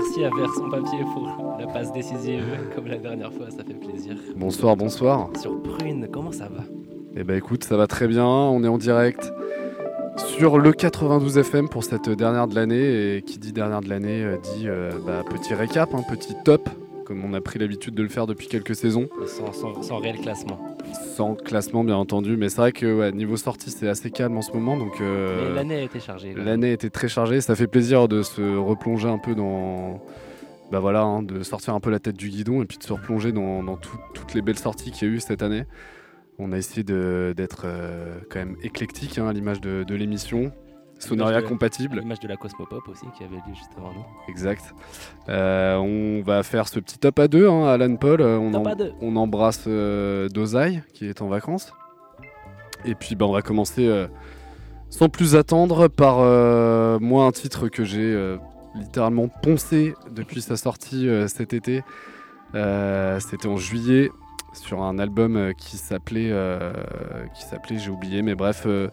Merci à Version Papier pour la passe décisive, comme la dernière fois, ça fait plaisir. Bonsoir, bonsoir. Sur Prune, comment ça va? Eh ben écoute, ça va très bien, on est en direct sur le 92 FM pour cette dernière de l'année. Et qui dit dernière de l'année euh, dit euh, bah, petit récap, un petit top, comme on a pris l'habitude de le faire depuis quelques saisons. sans, sans- sans réel classement. Sans classement bien entendu, mais c'est vrai que ouais, niveau sortie c'est assez calme en ce moment. Donc euh, l'année a été chargée. L'année était très chargée, ça fait plaisir de se replonger un peu dans. Bah voilà, hein, de sortir un peu la tête du guidon et puis de se replonger dans, dans tout- toutes les belles sorties qu'il y a eu cette année. On a essayé d'être euh, quand même éclectique hein, à l'image de, de l'émission. Sonoria de- compatible, L'image de la Cosmopop aussi qui avait lieu juste avant nous. exact. Euh, on va faire ce petit top à deux, hein, Alan Paul. euh, On, Top en- à deux. on embrasse euh, Dozai qui est en vacances. Et puis bah, on va commencer euh, sans plus attendre par euh, moi un titre que j'ai euh, littéralement poncé depuis sa sortie euh, cet été. Euh, C'était en juillet sur un album qui s'appelait euh, qui s'appelait j'ai oublié mais bref euh,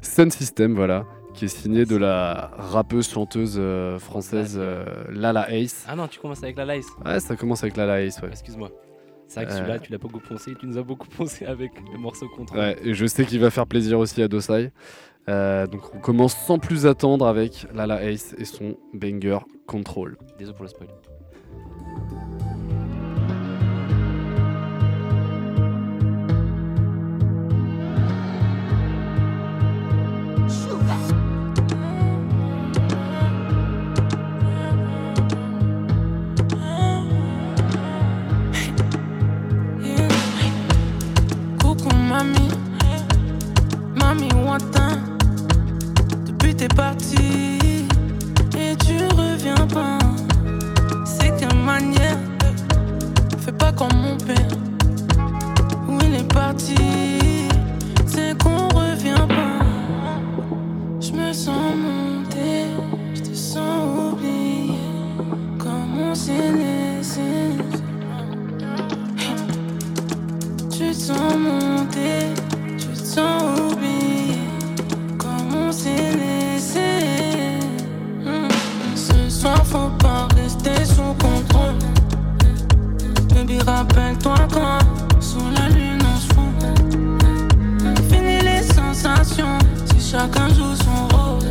Sun System voilà qui est signé de la rappeuse chanteuse euh, française euh, Lala Ace. Ah non, tu commences avec la Lice. Ouais, ça commence avec Lala Ace, ouais. Excuse-moi. C'est vrai que Euh. celui-là, tu l'as beaucoup poncé. Tu nous as beaucoup poncé avec le morceau contre. Ouais, et je sais qu'il va faire plaisir aussi à Dosai. Euh, donc on commence sans plus attendre avec Lala Ace et son banger Control. Désolé pour le spoil. T'es parti et tu reviens pas. C'est quelle manière, fais pas comme mon père. Où il est parti, c'est qu'on revient pas. Je me sens monter, je te sens oublier. Comme on s'est laissé. Tu te sens monter, tu te sens oublier Comme on s'est rappelle-toi quand Sous la lune on se fout Fini les sensations Si chacun joue son rôle.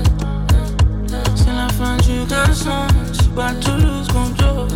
C'est la fin du garçon J'suis pas Toulouse contre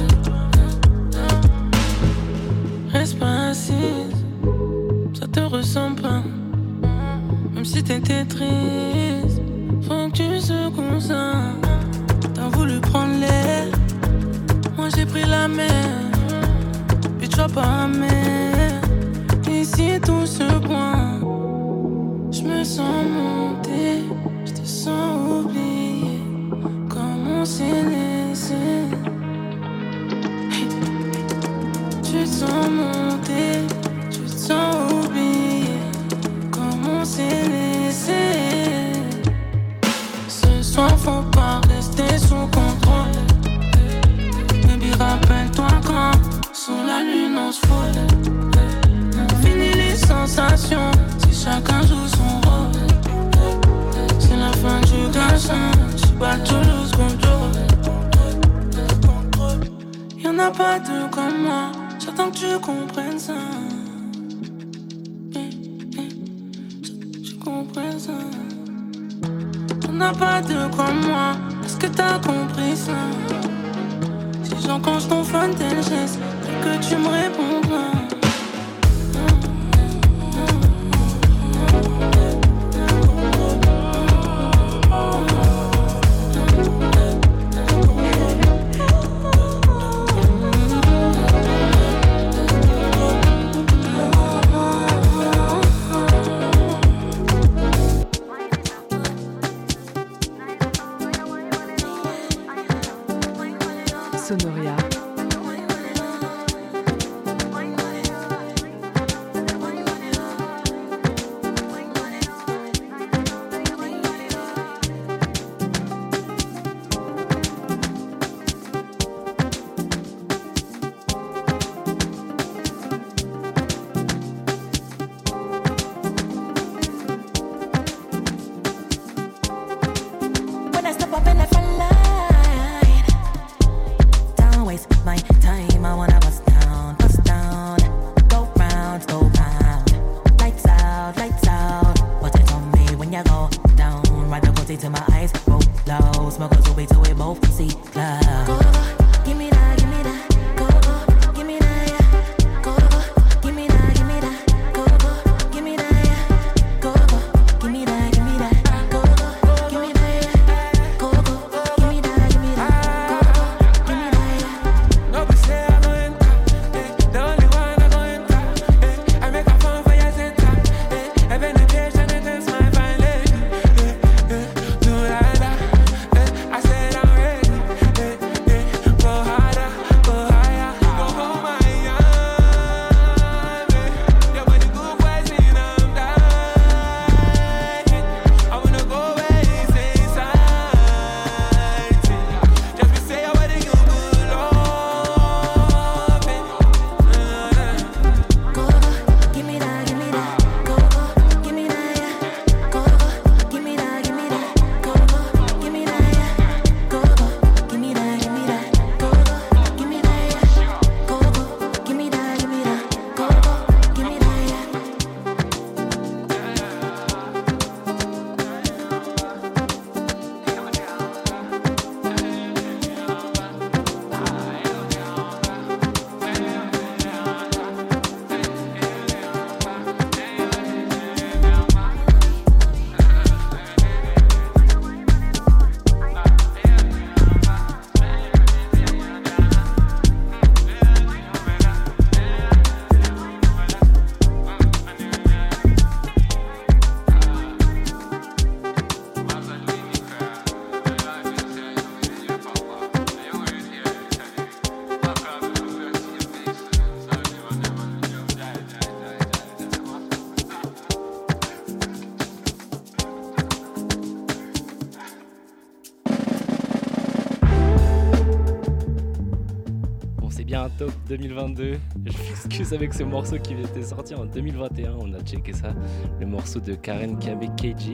2022. Je m'excuse avec ce morceau qui était sorti en 2021. On a checké ça. Le morceau de Karen Kabe KG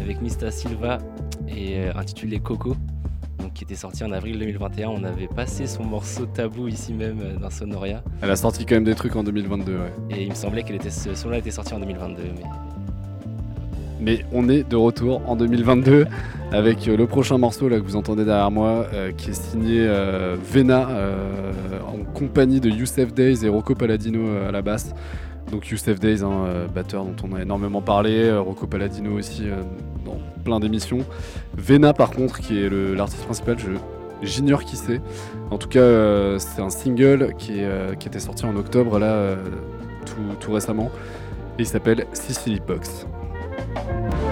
avec Mista Silva et euh, intitulé Coco. Donc, qui était sorti en avril 2021. On avait passé son morceau tabou ici même euh, dans Sonoria. Elle a sorti quand même des trucs en 2022, ouais. Et il me semblait que ce son-là était sorti en 2022. Mais Mais on est de retour en 2022 avec euh, le prochain morceau là que vous entendez derrière moi euh, qui est signé euh, Vena en compagnie de Youssef Days et Rocco Palladino euh, à la basse. Donc Youssef Days, hein, batteur dont on a énormément parlé, Rocco Palladino aussi dans plein d'émissions. Vena par contre qui est l'artiste principal, je J'ignore qui c'est. En tout cas, c'est un single qui, euh, qui était sorti en octobre, là, tout récemment. Et il s'appelle Sicily Box. Go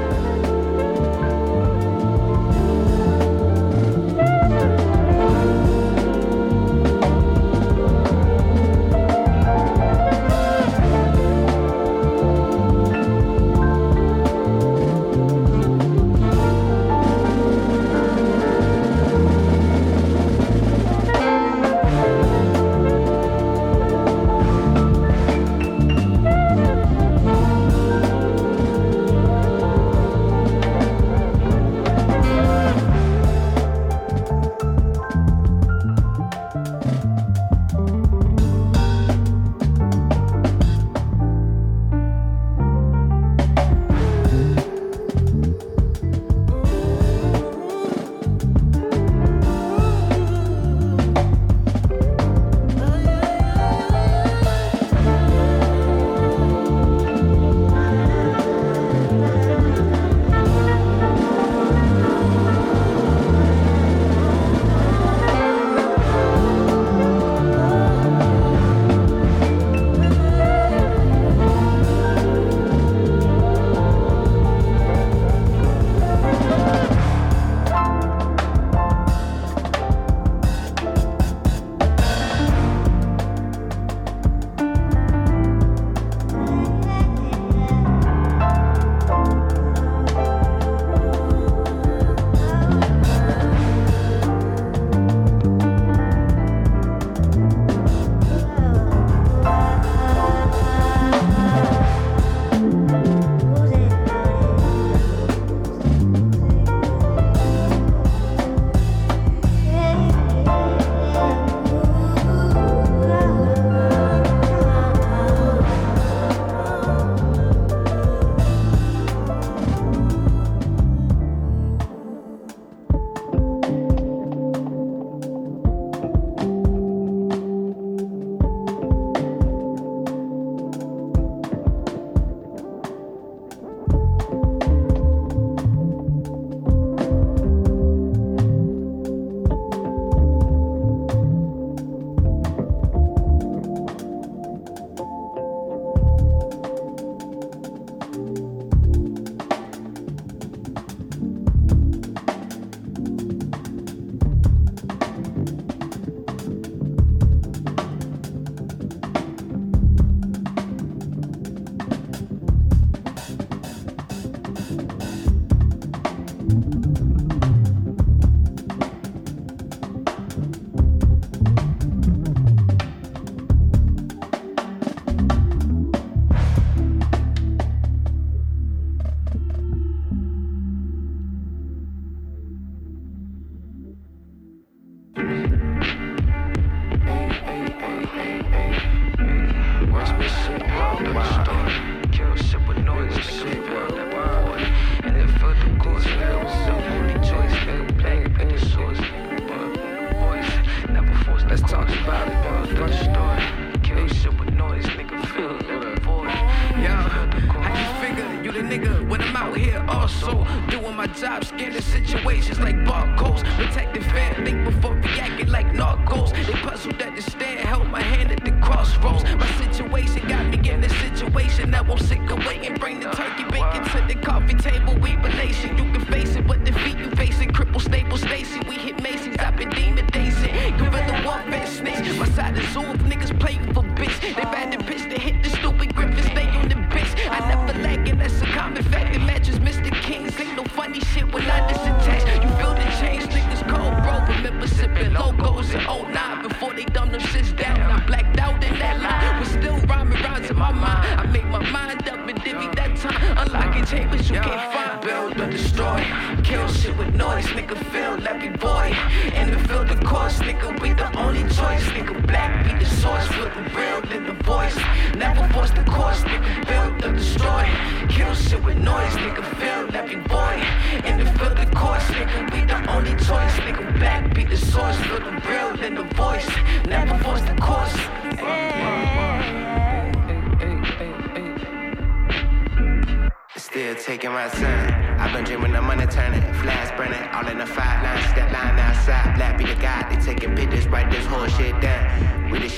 all in the five lines, step line outside. Black be the guy, they taking pictures, write this whole shit down.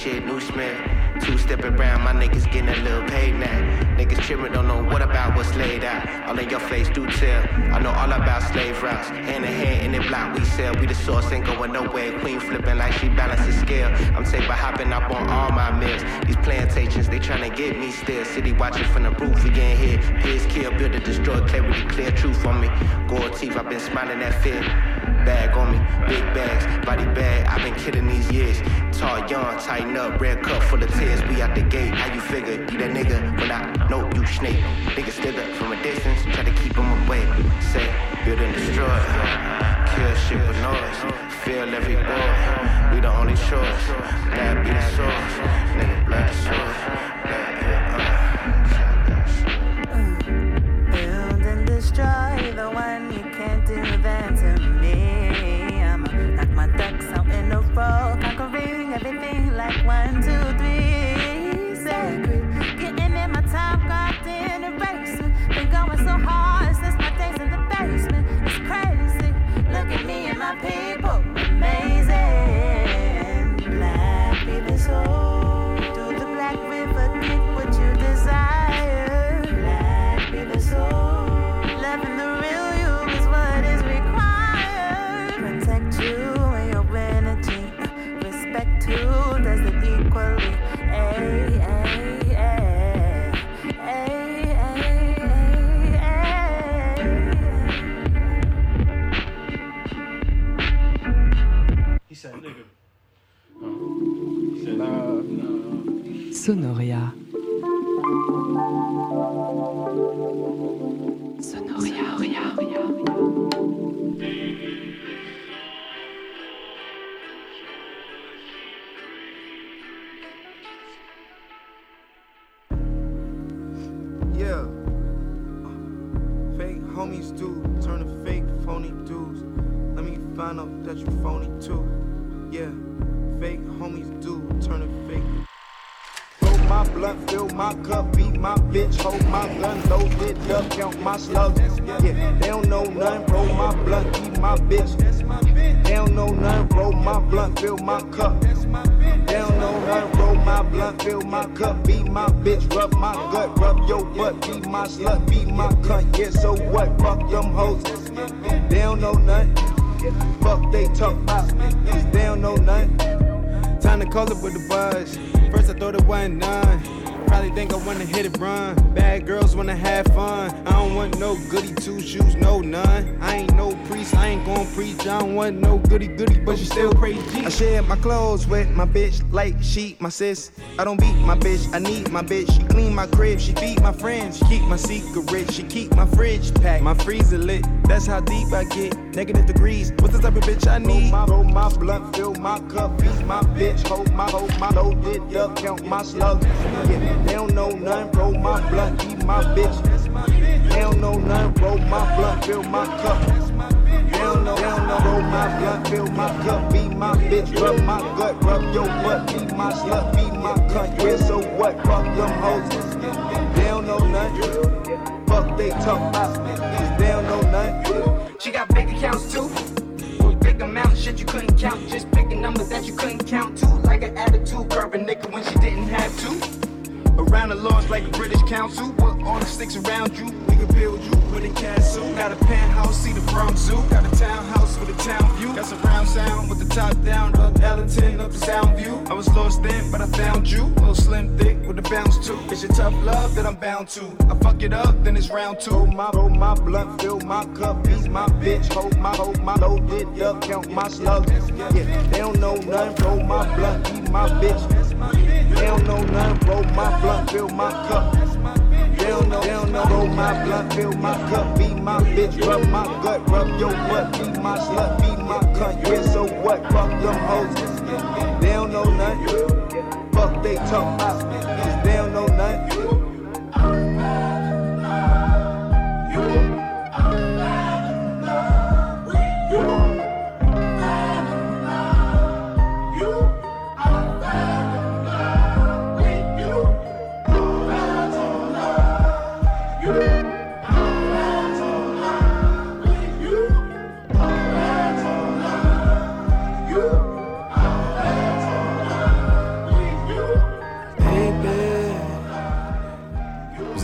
Shit, new Smith. Two stepping around, my niggas getting a little paid now. Niggas tripping, don't know what about what's laid out. All in your face, do tell. I know all about slave routes. Hand in hand in the block, we sell. We the source, ain't going nowhere. Queen flipping like she balances scale. I'm by hopping up on all my mills. These plantations, they tryna get me still. City watching from the roof, we getting hit. Piss, kill, build a destroy, clarity, clear truth on me. Gold teeth, I've been smiling at fear. Bag on me, big bags, body bag. I've been kidding these years. Tall, young, tighten up, red cup full of tears. We out the gate, how you figure? You that nigga when I know you snake. Nigga stood up from a distance, try to keep them away. Say, build and destroy. Kill shit with noise. Feel every boy. We the only choice. That be the source. Nigga, black the. Sonoria. Still crazy. I share my clothes with my bitch like she my sis. I don't beat my bitch, I need my bitch. She clean my crib, she feed my friends. She keep my secret, she keep my fridge packed. My freezer lit, that's how deep I get. Negative degrees, what's the type of bitch I need? Roll my, roll my blunt, fill my cup, beat my bitch, hold my, hold my loaded up, count my slugs. Yeah, they don't know nothing, roll my blunt, eat my bitch. They don't know nothing, roll my blunt, fill my cup. Roll my blunt, fill my cup, be my bitch, rub my gut, rub your butt, be my slut, be my cunt. Yeah, so what? Fuck them hoes. They don't know nothing. Fuck they talk about, they don't know nothing. She got big accounts too. With big amounts, shit you couldn't count. Just picking numbers that you couldn't count to. Like an attitude, curve nigga when she didn't have to. Around the laws like a British council. Put all the sticks around you. Can build you with a castle. Got a penthouse, see the Bronx Zoo. Got a townhouse with a town view. Got surround sound with the top down. Up Ellington, up the sound view. I was lost then, but I found you. Little slim, thick with a bounce too. It's your tough love that I'm bound to. I fuck it up, then it's round two. Roll my, roll my blunt, fill my cup, be my bitch. Hold my, hold my loaded up, count my slugs. Yeah, they don't know nothing. Roll my blunt, be my bitch. They don't know nothing. Roll my blunt, fill my cup. Know, they don't know. Roll my blunt, fill my cup, be my bitch. Rub my gut, rub your butt, be my slut, be my cunt. Yeah, so what? Fuck them hoes. They don't know nothing. Fuck they talk about, they don't know nothing.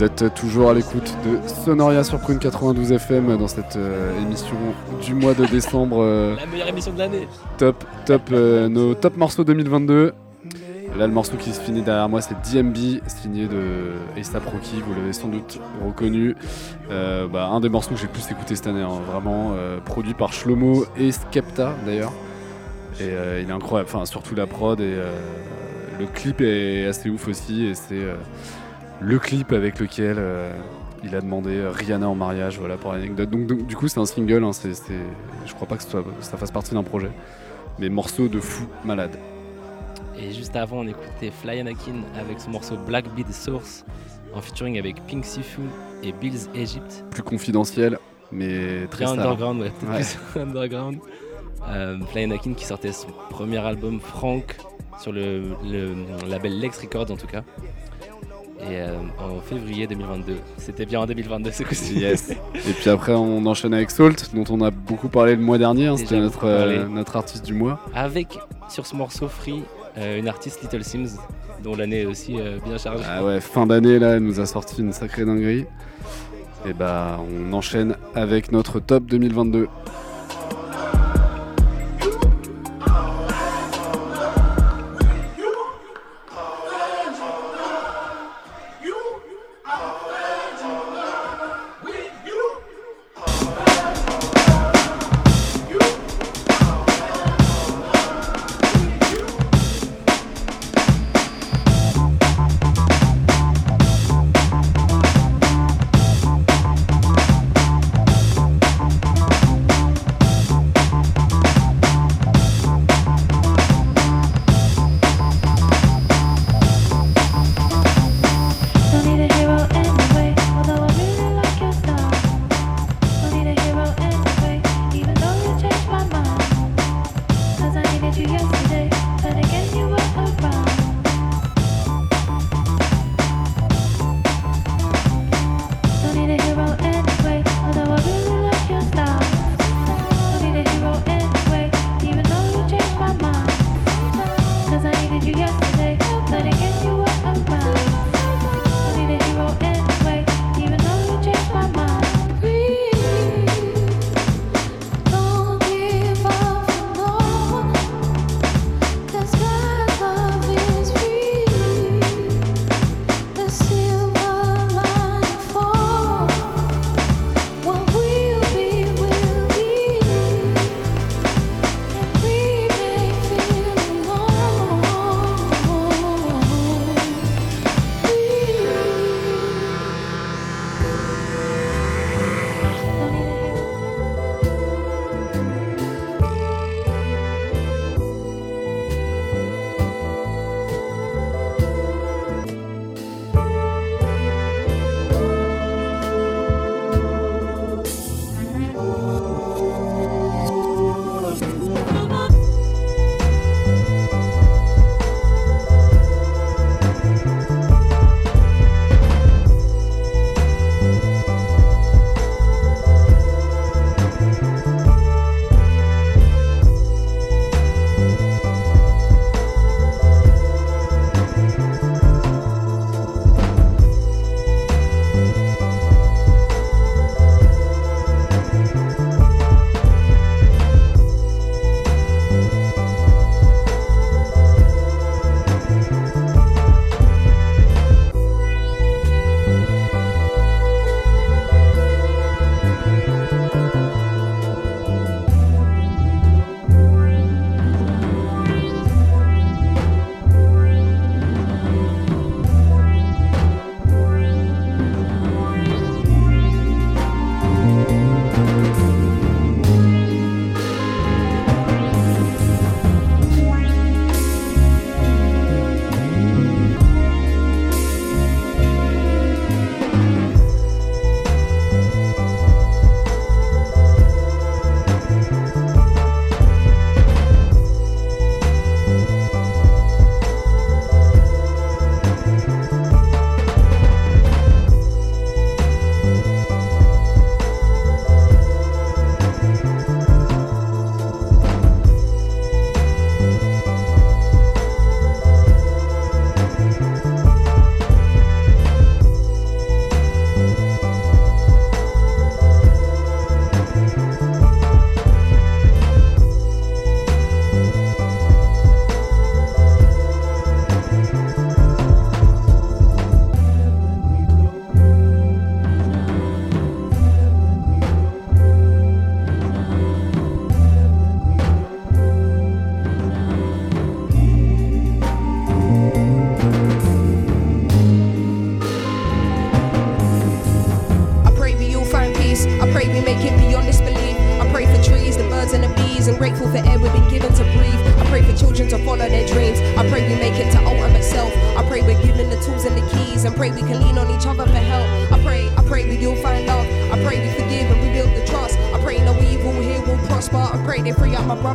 Vous êtes toujours à l'écoute de Sonoria sur Prune 92 FM dans cette euh, émission du mois de décembre. euh, La meilleure émission de l'année. top, top, euh, nos top morceaux 2022. Là, le morceau qui se finit derrière moi, c'est DMB, signé de A$AP Rocky, vous l'avez sans doute reconnu. Bah, un des morceaux que j'ai le plus écouté cette année, hein, vraiment, produit par Shlomo et Skepta d'ailleurs. Et il est incroyable, enfin, surtout la prod et le clip est assez ouf aussi. Et c'est le clip avec lequel euh, il a demandé euh, Rihanna en mariage, voilà pour l'anecdote. Donc, donc, du coup, c'est un single, hein, c'est, c'est- je crois pas que ça fasse partie d'un projet. Mais morceau de fou malade. Et juste avant, on écoutait Fly Anakin avec son morceau Black Beat Source en featuring avec Pink Sifu et Bills Egypt. Plus confidentiel, mais très star. underground, ouais, Ouais. plus underground. Euh, Fly Anakin qui sortait son premier album Frank sur le, le label Lex Records en tout cas. Et euh, en février 2022. C'était bien en 2022 ce coup-ci. Yes. Et puis après, on enchaîne avec Salt, dont on a beaucoup parlé le mois dernier. hein, C'était notre, euh, notre artiste du mois. Avec sur ce morceau Free euh, une artiste Little Sims dont l'année est aussi bien chargée. Ah ouais, fin d'année, là, elle nous a sorti une sacrée dinguerie. Et bah, on enchaîne avec notre top 2022.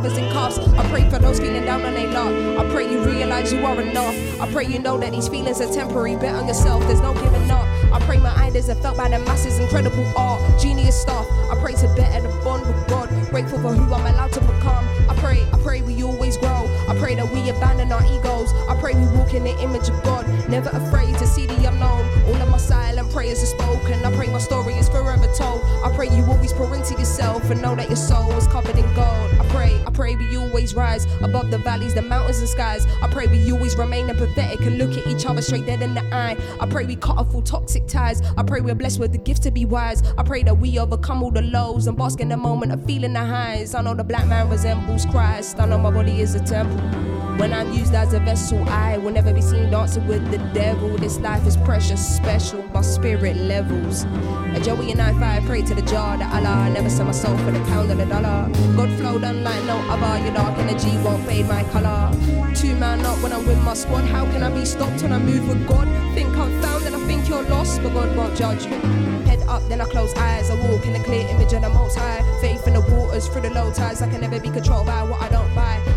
Brothers. I pray for those feeling down on their luck. I pray you realize you are enough. I pray you know that these feelings are temporary. Bet on yourself, there's no giving up. I pray my ideas are felt by the masses, incredible art, genius stuff. I pray to better the bond with God. Grateful for who I'm allowed to become. I pray, I pray we always grow. I pray that we abandon our egos. I pray we walk in the image of God, never afraid to see the unknown. All of my silent prayers are spoken. I pray my story is forever told. I pray you always pour into yourself and know that your soul is covered in gold. I pray, I pray we always rise above the valleys, the mountains and skies. I pray we always remain empathetic and look at each other straight dead in the eye. I pray we cut off all toxic ties. I pray we're blessed with the gift to be wise. I pray that we overcome all the lows and bask in the moment of feeling the highs. I know the black man resembles Christ. I know my body is a temple. When I'm used as a vessel, I will never be seen dancing with the devil. This life is precious, special, my spirit levels. A Joey and I five pray to the jar that Allah. Never sell my soul for the pound of the dollar. God flowed unlike no other. Your dark energy won't fade my color. Two man up when I'm with my squad. How can I be stopped when I move with God? Think I'm found and I think you're lost, but God won't judge you. Head up, then I close eyes. I walk in a clear image of the most high. Faith in the waters through the low tides. I can never be controlled by what I don't.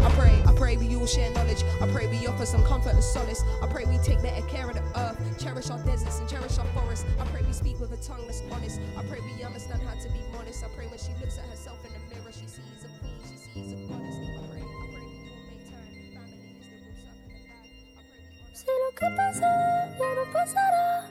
I pray, I pray we all share knowledge. I pray we offer some comfort and solace. I pray we take better care of the earth. Cherish our deserts and cherish our forests. I pray we speak with a tongue that's honest. I pray we understand how to be modest. I pray when she looks at herself in the mirror, she sees a queen, she sees a goddess. I pray, I pray we all make time. Family is the circle of life. I pray we honor.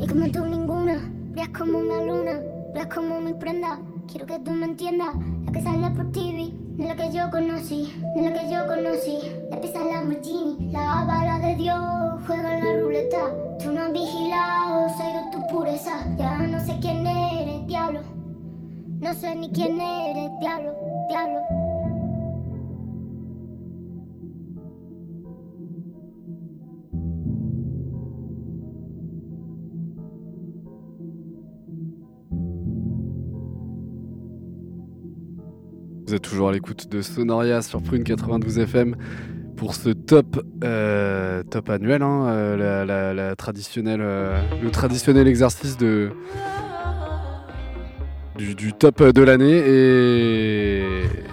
Y como tú ninguna, brillas como una luna, brillas como mi prenda. Quiero que tú me entiendas, la que sale por TV, no es la que yo conocí, no es la que yo conocí. La pisa Lamborghini, la bala de Dios, juega en la ruleta. Tú no has vigilado, soy de tu pureza. Ya no sé quién eres, diablo. No sé ni quién eres, diablo, diablo. Vous êtes toujours à l'écoute de Sonoria sur Prune 92 FM pour ce top, euh, top annuel, hein, euh, la, traditionnelle, euh, le traditionnel exercice de, du, top de l'année.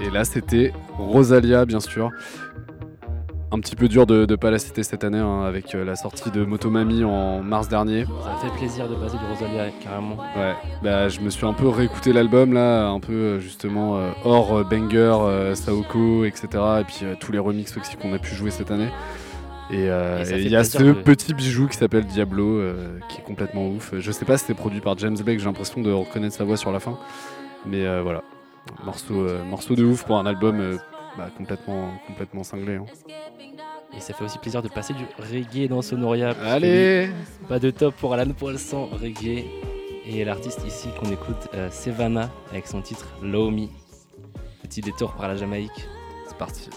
Et là, c'était Rosalia, bien sûr un petit peu dur de ne pas la citer cette année hein, avec euh, la sortie de Motomami en mars dernier. Ça fait plaisir de passer du Rosalia carrément. Ouais, bah, je me suis un peu réécouté l'album là, un peu euh, justement euh, hors banger, euh, Saoko, etc. Et puis tous les remixes aussi qu'on a pu jouer cette année. Et il y a ce petit bijou qui s'appelle Diablo, qui est complètement ouf. Je sais pas si c'est produit par James Blake, j'ai l'impression de reconnaître sa voix sur la fin. Mais voilà, morceau, morceau de ouf pour un album bah, complètement, complètement cinglé. Hein. Et ça fait aussi plaisir de passer du reggae dans Sonoria. Allez Pas de top pour Alan Poisson, reggae. Et l'artiste ici qu'on écoute, euh, avec son titre Low Petit détour par la Jamaïque. C'est parti.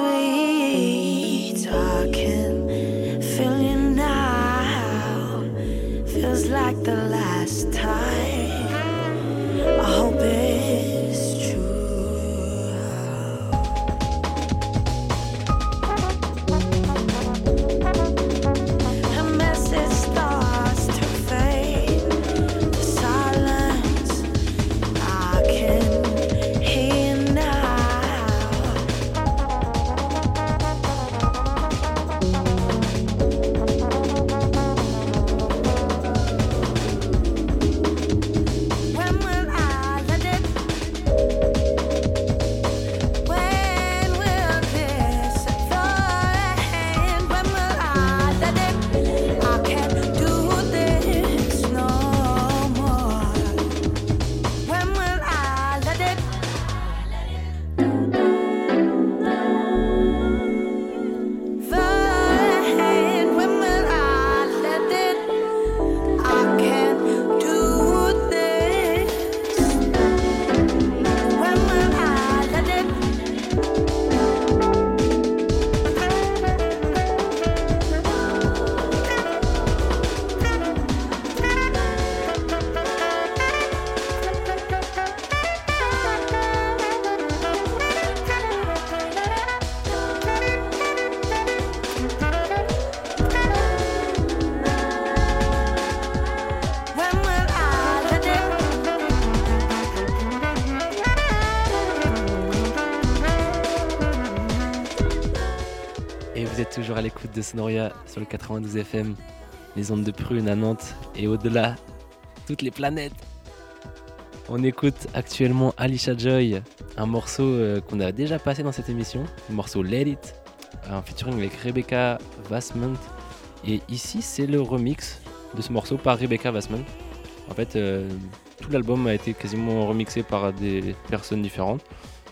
sweet. talking, feeling now. Feels like the last time. De Sonoria sur le 92 FM, les ondes de Prune à Nantes et au-delà, toutes les planètes. On écoute actuellement Alicia Joy, un morceau euh, qu'on a déjà passé dans cette émission, le morceau Let It, en featuring avec Rebecca Vassment. Et ici, c'est le remix de ce morceau par Rebecca Vassment. En fait, euh, tout l'album a été quasiment remixé par des personnes différentes.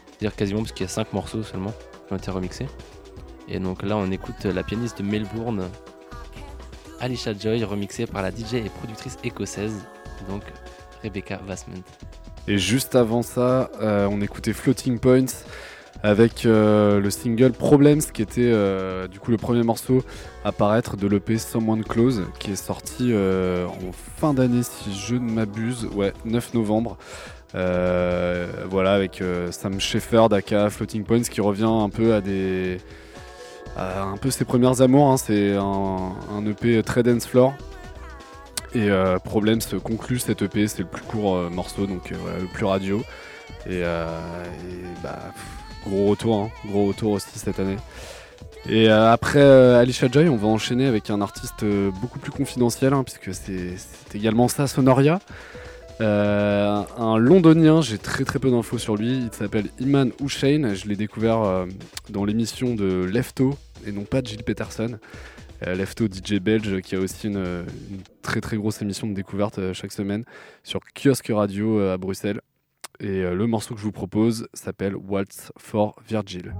C'est-à-dire quasiment parce qu'il y a 5 morceaux seulement qui ont été remixés. Et donc là, on écoute la pianiste de Melbourne, Alicia Joy, remixée par la DJ et productrice écossaise, donc Rebecca Vassment. Et juste avant ça, euh, on écoutait Floating Points avec euh, le single Problems, qui était euh, du coup le premier morceau à paraître de l'EP Someone Close, qui est sorti en fin d'année, si je ne m'abuse, ouais, 9 novembre. Voilà, avec Sam Shepard, aka Floating Points, qui revient un peu à des. À un peu ses premières amours. hein. C'est un, EP très dance floor. Et euh, Problems conclut cet EP, c'est le plus court euh, morceau, donc euh, le plus radio. Et, euh, bah, gros retour, hein, gros retour aussi cette année. Et euh, après euh, Alicia Joy, on va enchaîner avec un artiste euh, beaucoup plus confidentiel, hein, puisque c'est également ça, Sonoria. Euh, un londonien, j'ai très très peu d'infos sur lui, il s'appelle Iman Hussein, je l'ai découvert euh, dans l'émission de Lefto, et non pas Gilles Peterson. Euh, Lefto DJ belge qui a aussi une, une très très grosse émission de découverte euh, chaque semaine sur Kiosque Radio euh, à Bruxelles. Et euh, le morceau que je vous propose s'appelle Waltz for Virgil.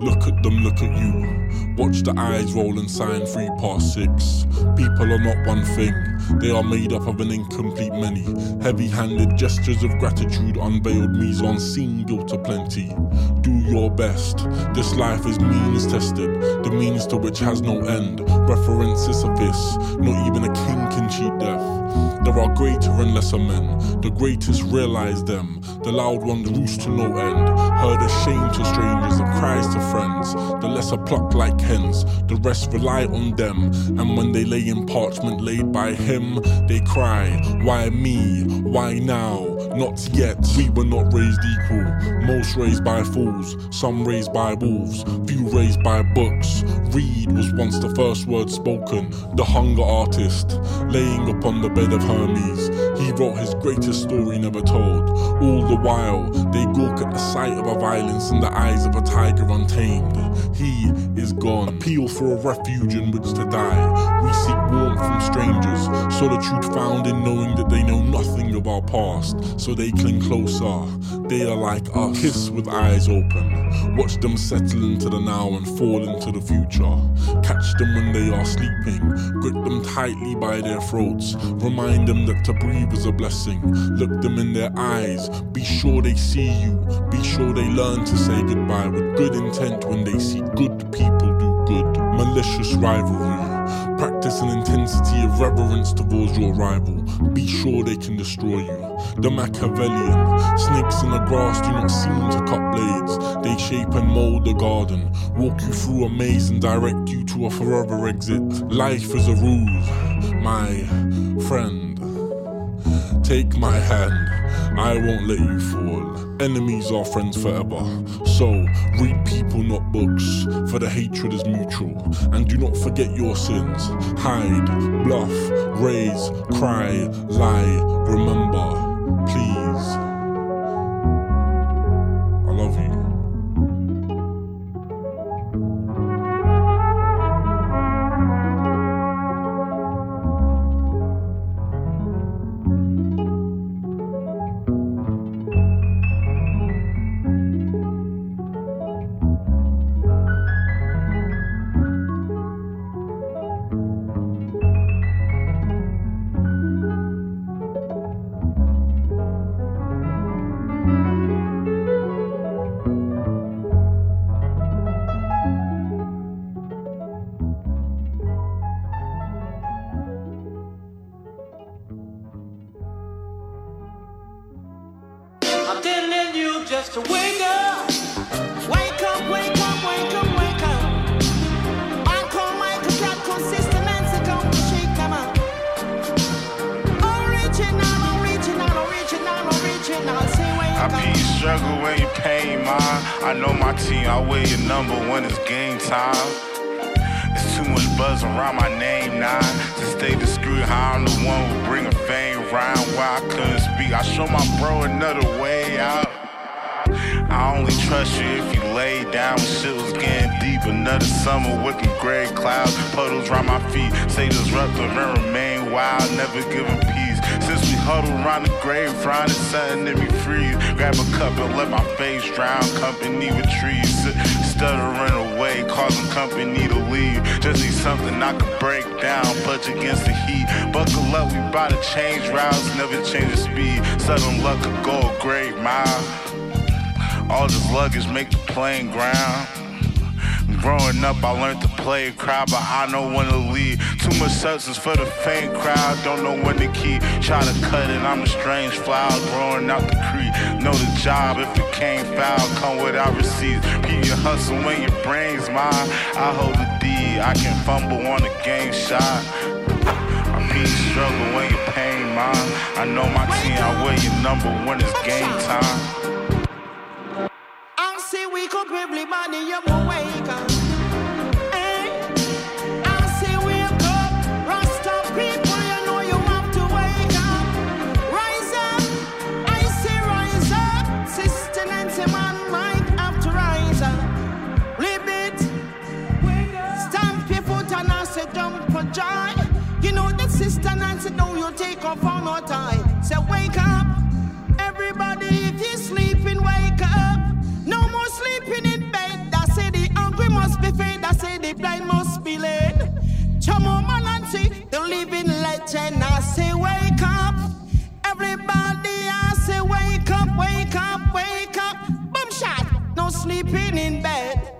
Look at them, look at you. Watch the eyes roll and sign three past six. People are not one thing, they are made up of an incomplete many. Heavy handed gestures of gratitude, unveiled mise en scene, guilt aplenty. Do your best. This life is means tested, the means to which has no end. Reference Sisyphus, not even a king can cheat death. There are greater and lesser men, the greatest realize them. The loud ones roost to no end, heard as shame to strangers and cries to friends. The lesser pluck like hens, the rest rely on them. And when they lay in parchment laid by him, they cry, Why me? Why now? Not yet. We were not raised equal. Most raised by fools, some raised by wolves, few raised by books. Read was once the first word spoken. The hunger artist, laying upon the bed of Hermes. He wrote his greatest story never told. All the while, they gawk at the sight of a violence in the eyes of a tiger untamed. He is gone. Appeal for a refuge in which to die. We seek warmth from strangers, solitude found in knowing that they know nothing of our past. so they cling closer. They are like us, kiss with eyes open. Watch them settle into the now and fall into the future. Catch them when they are sleeping, grip them tightly by their throats. Remind them that to breathe is a blessing. Look them in their eyes, be sure they see you. Be sure they learn to say goodbye with good intent when they see good people do good. Malicious rivalry. Practice an intensity of reverence towards your rival. Be sure they can destroy you. The Machiavellian. Snakes in the grass do not seem to cut blades. They shape and mold the garden. Walk you through a maze and direct you to a forever exit. Life is a ruse, my friend. Take my hand, I won't let you fall. Enemies are friends forever. So, read people, not books, for the hatred is mutual. And do not forget your sins. Hide, bluff, raise, cry, lie, remember. Please. Company with trees. Stuttering away, causing company to leave. Just need something I can break down, punch against the heat. Buckle up, we bout to change routes, never change the speed. Sudden luck could go a great mile. All this luggage make the plane ground. Growing up, I learned to play a crowd, but I know when to leave. Too much substance for the faint crowd, don't know when to keep. Try to cut it, I'm a strange flower growing out the creek. Know the job, if it came foul, come without receipts. Keep your hustle when your brain's mine. I hold the D, I can fumble on a game shot. I mean struggle when you pain mine. I know my team, I wear your number when it's game time. I say wake up everybody, you joy. You know that Sister Nancy, don't you take off on no time. Say wake up, everybody if you're sleeping, wake up. No more sleeping in bed. I say the hungry must be fed. I say the blind must be led. Chamo Manansi, the living legend. I say wake up. Everybody, I say wake up, wake up, wake up. Boom shot. No sleeping in bed.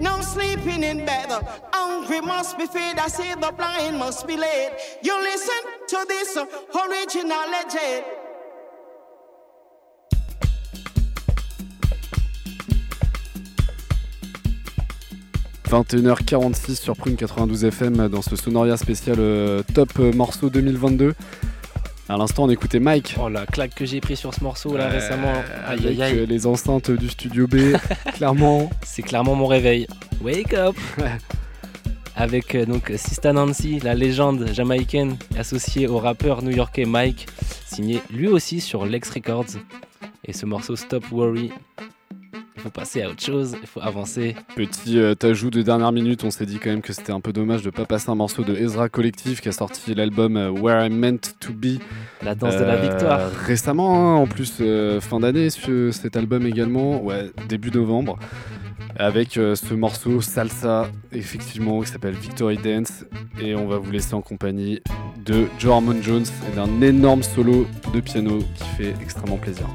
No sleeping in bed. Hungry must be fed. I the blind must be. You listen to this original legend. 21h46 sur Prune 92 FM dans ce Sonoria spécial euh, top euh, morceau 2022. À l'instant, on écoutait Mike. Oh la claque que j'ai pris sur ce morceau là Ouais, récemment. Aïe avec aïe aïe. euh, les enceintes du studio B, clairement. C'est clairement mon réveil. Wake up Avec euh, donc Sista Nancy, la légende jamaïcaine associée au rappeur new-yorkais Mike, signé lui aussi sur Lex Records. Et ce morceau Stop Worry faut passer à autre chose, il faut avancer. Petit euh, ajout de dernière minute, on s'est dit quand même que c'était un peu dommage de pas passer un morceau de Ezra Collective qui a sorti l'album euh, Where I'm Meant to Be. La danse de la victoire. Récemment, hein, en plus, euh, fin d'année, ce- cet album également, ouais, début novembre. Avec euh, ce morceau Salsa, effectivement, qui s'appelle Victory Dance. Et on va vous laisser en compagnie de Joe Harmon Jones et d'un énorme solo de piano qui fait extrêmement plaisir.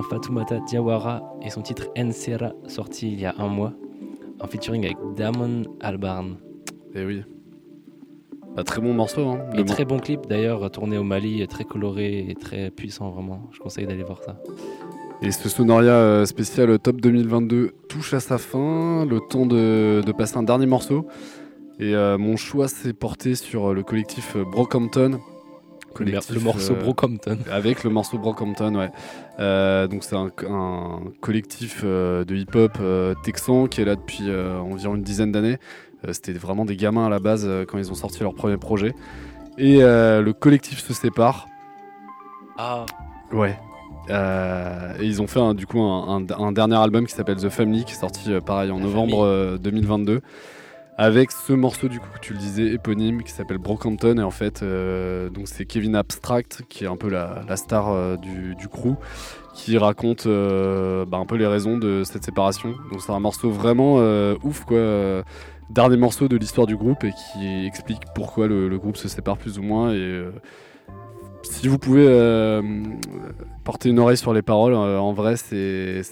Fatoumata Diawara et son titre Nsera, sorti il y a un mois, en featuring avec Damon Albarn. Et oui. Bah, très bon morceau. Hein. Et très bon clip d'ailleurs, tourné au Mali, très coloré et très puissant vraiment. Je conseille d'aller voir ça. Et ce Sonoria euh, spécial Top 2022 touche à sa fin. Le temps de, de passer un dernier morceau. Et euh, mon choix s'est porté sur euh, le collectif euh, Le morceau Brockhampton. Avec le morceau Brockhampton, ouais. Euh, donc c'est un, un collectif euh, de hip-hop euh, texan qui est là depuis euh, environ une dizaine d'années. Euh, C'était vraiment des gamins à la base euh, quand ils ont sorti leur premier projet. Et euh, le collectif se sépare. Ah. Ouais. Euh, et ils ont fait un- du coup un, un- un dernier album qui s'appelle The Family qui est sorti euh, pareil en novembre euh, 2022 avec ce morceau du coup que tu le disais éponyme qui s'appelle Brockhampton. Et en fait euh, donc c'est Kevin Abstract qui est un peu la, star euh, du, du crew qui raconte euh, bah, un peu les raisons de cette séparation. Donc c'est un morceau vraiment ouf quoi dernier morceau de l'histoire du groupe et qui explique pourquoi le, groupe se sépare plus ou moins. Et si vous pouvez porter une oreille sur les paroles, en vrai, c'est,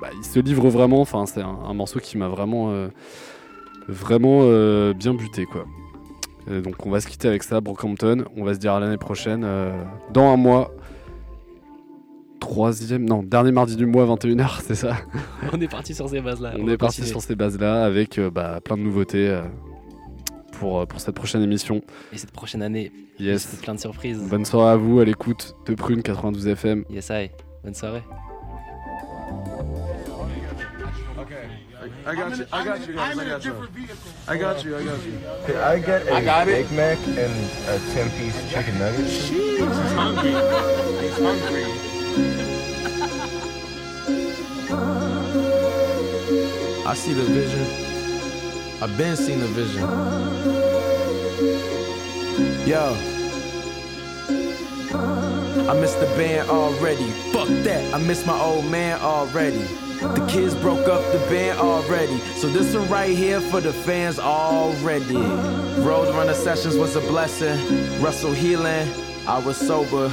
bah, il se livre vraiment. Enfin, c'est un, morceau qui m'a vraiment, vraiment euh, bien buté, quoi. Euh, donc, on va se quitter avec ça, Brockhampton. On va se dire à l'année prochaine, euh, dans un mois. Troisième, non, dernier mardi du mois, 21h, c'est ça On est parti sur ces bases-là. On est parti sur ces bases-là avec euh, bah, plein de nouveautés pour, pour cette prochaine émission. Et cette prochaine année, Yes. plein de surprises. Bonne soirée à vous à l'écoute de Prune 92 FM. Yes, I. Bonne soirée. I got you. I got you guys. I got you. I got you. I got you. Could I get a I got it. Big Mac and a 10 piece chicken nugget? He's hungry. He's hungry. I see the vision. I've been seeing the vision. Yo. I miss the band already. Fuck that. I miss my old man already. The kids broke up the band already. So this one right here for the fans already. Roadrunner sessions was a blessing. Russell healing. I was sober,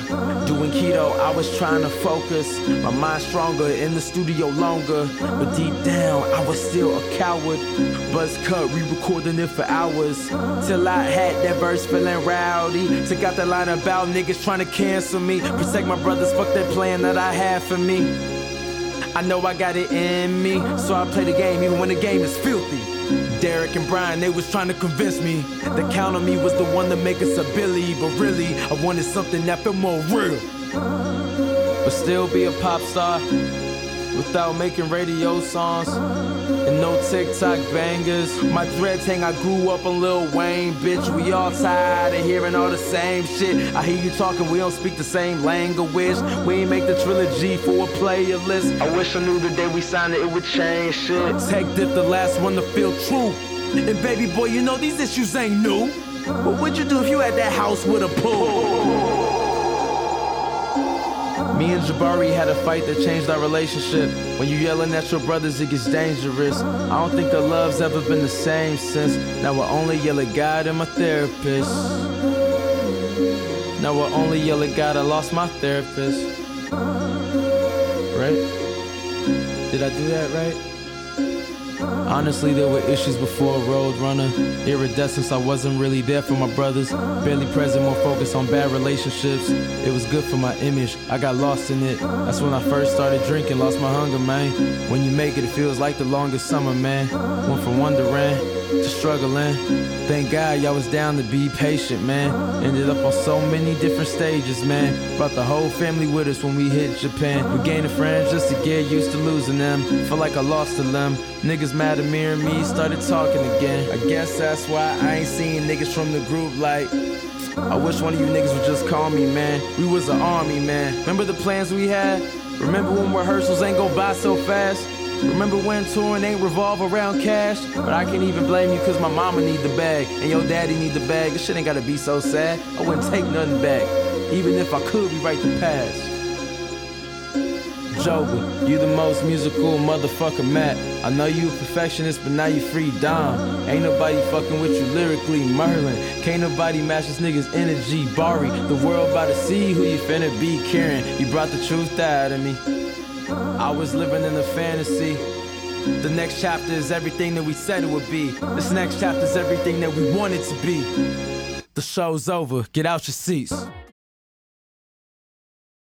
doing keto. I was trying to focus. My mind stronger, in the studio longer. But deep down, I was still a coward. Buzz cut, re recording it for hours. Till I had that verse feeling rowdy. Took out the line about niggas trying to cancel me. Protect my brothers, fuck that plan that I had for me. I know I got it in me, so I play the game even when the game is filthy. Derek and Brian, they was trying to convince me that count on me was the one to make us a Billy, but really I wanted something that felt more real. But still be a pop star without making radio songs and no TikTok bangers. My dreads hang, I grew up on Lil Wayne, bitch. We all tired of hearing all the same shit. I hear you talking, we don't speak the same language. We ain't make the trilogy for a playlist. I wish I knew the day we signed it, it would change shit. Tech dip the last one to feel true. And baby boy, you know these issues ain't new. What would you do if you had that house with a pool? Me and Jabari had a fight that changed our relationship. When you yelling at your brothers, it gets dangerous. I don't think the love's ever been the same since. Now I only yell at God and my therapist. Now I only yell at God, I lost my therapist. Right? Did I do that right? Honestly, there were issues before Roadrunner. Iridescence, I wasn't really there for my brothers. Barely present, more focused on bad relationships. It was good for my image, I got lost in it. That's when I first started drinking, lost my hunger, man. When you make it, it feels like the longest summer, man. Went from wondering to struggling. Thank God y'all was down to be patient, man. Ended up on so many different stages, man. Brought the whole family with us when we hit Japan. We gained friends just to get used to losing them. Feel like I lost a limb. Niggas mad me and me started talking again. I guess that's why I ain't seen niggas from the group like. I wish one of you niggas would just call me, man. We was an army, man. Remember the plans we had? Remember when rehearsals ain't go by so fast? Remember when touring ain't revolve around cash? But I can't even blame you cause my mama need the bag and your daddy need the bag. This shit ain't gotta be so sad. I wouldn't take nothing back. Even if I could rewrite the past. Joba, you the most musical motherfucker, Matt. I know you a perfectionist, but now you free Dom. Ain't nobody fucking with you lyrically, Merlyn. Can't nobody match this nigga's energy, Bari. The world about to see who you finna be, Karen. You brought the truth out of me. I was living in a fantasy. The next chapter is everything that we said it would be. This next chapter is everything that we wanted to be. The show's over. Get out your seats.